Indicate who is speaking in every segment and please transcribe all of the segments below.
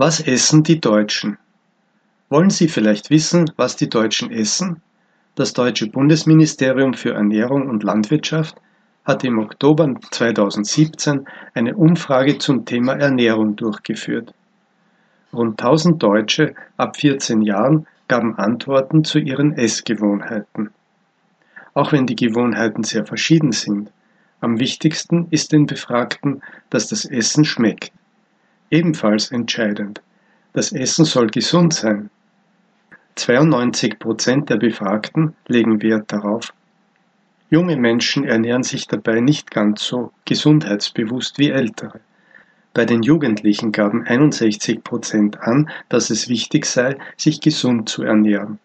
Speaker 1: Was essen die Deutschen? Wollen Sie vielleicht wissen, was die Deutschen essen? Das deutsche Bundesministerium für Ernährung und Landwirtschaft hat im Oktober 2017 eine Umfrage zum Thema Ernährung durchgeführt. Rund 1000 Deutsche ab 14 Jahren gaben Antworten zu ihren Essgewohnheiten. Auch wenn die Gewohnheiten sehr verschieden sind, am wichtigsten ist den Befragten, dass das Essen schmeckt. Ebenfalls entscheidend: Das Essen soll gesund sein. 92 Prozent der Befragten legen Wert darauf. Junge Menschen ernähren sich dabei nicht ganz so gesundheitsbewusst wie ältere. Bei den Jugendlichen gaben 61 Prozent an, dass es wichtig sei, sich gesund zu ernähren.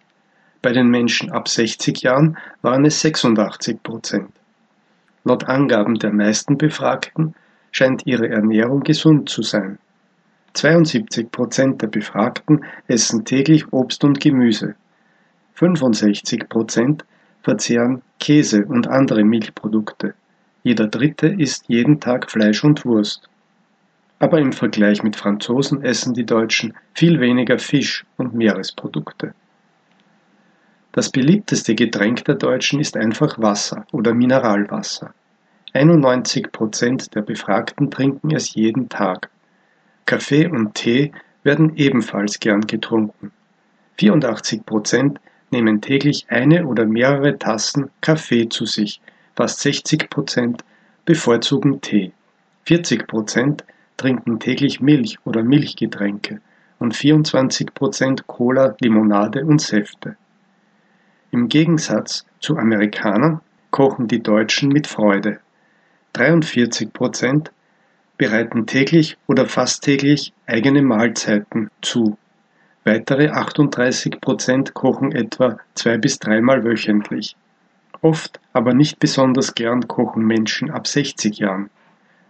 Speaker 1: Bei den Menschen ab 60 Jahren waren es 86 Prozent. Laut Angaben der meisten Befragten scheint ihre Ernährung gesund zu sein. 72 Prozent der Befragten essen täglich Obst und Gemüse. 65 Prozent verzehren Käse und andere Milchprodukte. Jeder Dritte isst jeden Tag Fleisch und Wurst. Aber im Vergleich mit Franzosen essen die Deutschen viel weniger Fisch und Meeresprodukte. Das beliebteste Getränk der Deutschen ist einfach Wasser oder Mineralwasser. 91 Prozent der Befragten trinken es jeden Tag. Kaffee und Tee werden ebenfalls gern getrunken. 84 Prozent nehmen täglich eine oder mehrere Tassen Kaffee zu sich, fast 60 Prozent bevorzugen Tee. 40 Prozent trinken täglich Milch oder Milchgetränke und 24 Prozent Cola, Limonade und Säfte. Im Gegensatz zu Amerikanern kochen die Deutschen mit Freude. 43 Prozent bereiten täglich oder fast täglich eigene Mahlzeiten zu. Weitere 38 Prozent kochen etwa zwei bis dreimal wöchentlich. Oft, aber nicht besonders gern kochen Menschen ab 60 Jahren.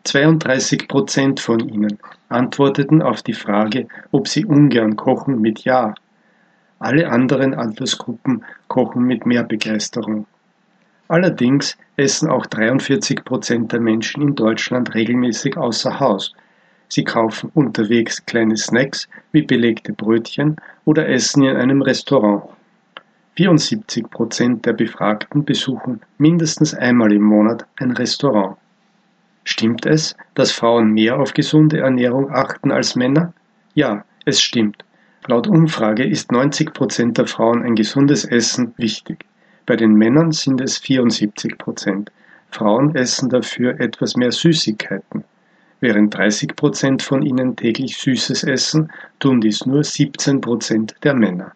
Speaker 1: 32 Prozent von ihnen antworteten auf die Frage, ob sie ungern kochen mit Ja. Alle anderen Altersgruppen kochen mit mehr Begeisterung. Allerdings essen auch 43 Prozent der Menschen in Deutschland regelmäßig außer Haus. Sie kaufen unterwegs kleine Snacks wie belegte Brötchen oder essen in einem Restaurant. 74 Prozent der Befragten besuchen mindestens einmal im Monat ein Restaurant. Stimmt es, dass Frauen mehr auf gesunde Ernährung achten als Männer? Ja, es stimmt. Laut Umfrage ist 90 Prozent der Frauen ein gesundes Essen wichtig. Bei den Männern sind es 74 Prozent. Frauen essen dafür etwas mehr Süßigkeiten. Während 30 Prozent von ihnen täglich Süßes essen, tun dies nur 17 Prozent der Männer.